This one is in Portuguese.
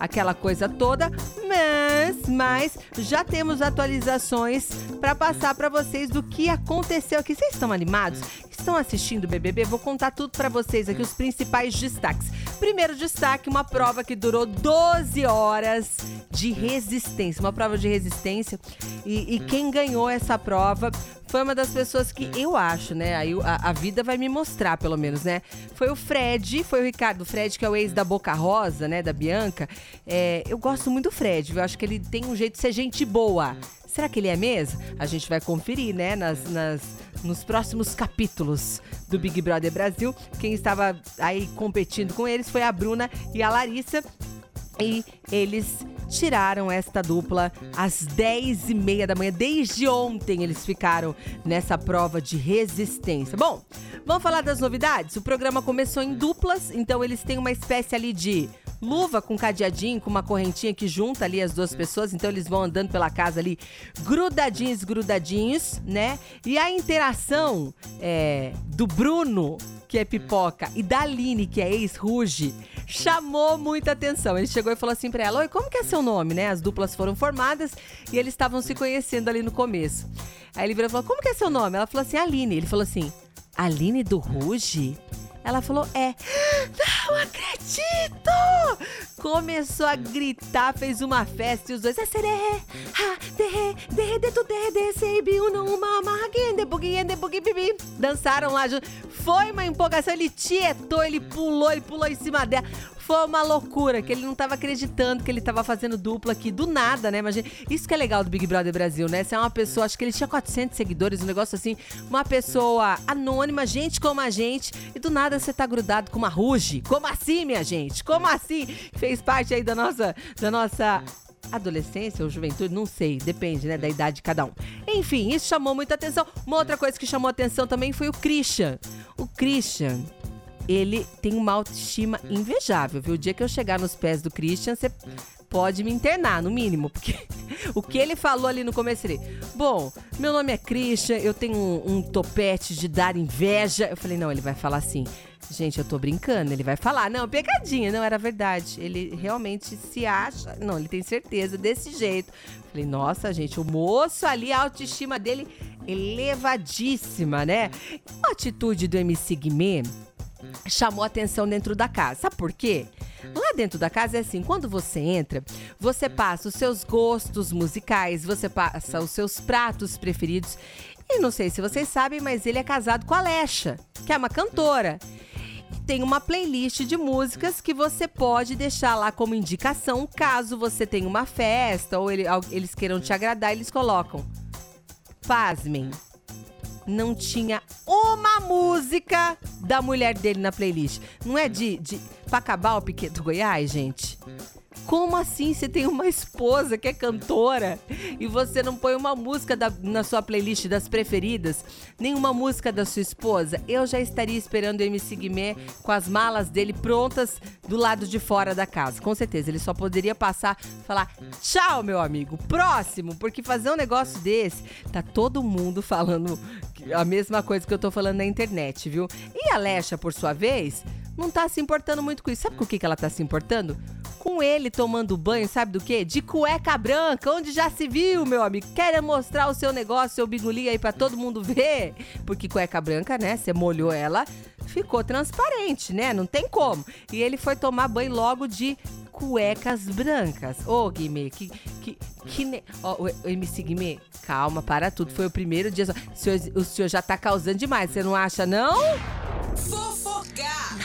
aquela coisa toda, mas, mas já temos atualizações para passar para vocês do que aconteceu aqui. Vocês estão animados? Estão assistindo o BBB? Vou contar tudo para vocês aqui, os principais destaques. Primeiro destaque, uma prova que durou 12 horas de resistência, uma prova de resistência. E, e quem ganhou essa prova foi uma das pessoas que eu acho, né? Aí a, a, vida vai me mostrar, pelo menos, né? Foi o Fred, foi o Ricardo. Fred, que é o ex da Boca Rosa, né? Da Bianca. É, eu gosto muito do Fred? Eu acho que ele tem um jeito de ser gente boa. Será que ele é mesmo? A gente vai conferir, né? Nas, nas, nos próximos capítulos do Big Brother Brasil. Quem estava aí competindo com eles foi a Bruna e a Larissa. E eles tiraram esta dupla às 10 e meia da manhã. Desde ontem eles ficaram nessa prova de resistência. Bom, vamos falar das novidades? O programa começou em duplas, então eles têm uma espécie ali de luva com cadeadinho, com uma correntinha que junta ali as duas pessoas. Então eles vão andando pela casa ali grudadinhos, grudadinhos, né? E a interação é, do Bruno, que é pipoca, e da Aline, que é ex-ruge, chamou muita atenção. Ele chegou e falou assim pra ela: Oi, como que é seu nome, né? As duplas foram formadas e eles estavam se conhecendo ali no começo. Aí ele virou e falou: Como que é seu nome? Ela falou assim: Aline. Ele falou assim: Aline do Ruge? Ela falou: É. Não acredito! Começou a gritar, fez uma festa e os dois. Dançaram lá junto. Foi uma empolgação. Ele tietou, ele pulou, ele pulou em cima dela. Foi uma loucura, que ele não tava acreditando que ele tava fazendo dupla aqui do nada, né? Imagina, isso que é legal do Big Brother Brasil, né? Você é uma pessoa, acho que ele tinha 400 seguidores, um negócio assim, uma pessoa anônima, gente como a gente, e do nada você tá grudado com uma ruge. Como assim, minha gente? Como assim? Fez parte aí da nossa, da nossa adolescência ou juventude, não sei, depende, né, da idade de cada um. Enfim, isso chamou muita atenção. Uma outra coisa que chamou atenção também foi o Christian. O Christian, ele tem uma autoestima invejável, viu? O dia que eu chegar nos pés do Christian, você pode me internar, no mínimo, porque o que ele falou ali no começo ele, bom, meu nome é Christian, eu tenho um, um topete de dar inveja. Eu falei, não, ele vai falar assim. Gente, eu tô brincando. Ele vai falar, não, pegadinha, não era verdade. Ele realmente se acha, não, ele tem certeza desse jeito. Falei, nossa, gente, o moço ali, a autoestima dele elevadíssima, né? A atitude do MC Guimê chamou atenção dentro da casa. Sabe por quê? Lá dentro da casa é assim, quando você entra, você passa os seus gostos musicais, você passa os seus pratos preferidos. E não sei se vocês sabem, mas ele é casado com a Alexa, que é uma cantora. Tem uma playlist de músicas que você pode deixar lá como indicação, caso você tenha uma festa ou ele, eles queiram te agradar, eles colocam. Pasmem, não tinha uma música da mulher dele na playlist. Não é de, de Piquet do Goiás, gente? Como assim você tem uma esposa que é cantora e você não põe uma música da, na sua playlist das preferidas, nenhuma música da sua esposa? Eu já estaria esperando o MC Guimê com as malas dele prontas do lado de fora da casa. Com certeza, ele só poderia passar falar tchau, meu amigo, próximo, porque fazer um negócio desse, tá todo mundo falando a mesma coisa que eu tô falando na internet, viu? E a Lecha, por sua vez, não tá se importando muito com isso. Sabe com o que, que ela tá se importando? Com ele tomando banho, sabe do quê? De cueca branca, onde já se viu, meu amigo. Quer mostrar o seu negócio, seu bigulinho aí para todo mundo ver? Porque cueca branca, né? Você molhou ela, ficou transparente, né? Não tem como. E ele foi tomar banho logo de cuecas brancas. Ô, oh, Guimê, que. que, que ne... oh, o MC Guimê, calma, para tudo. Foi o primeiro dia. O senhor, o senhor já tá causando demais, você não acha, não? Fofocar!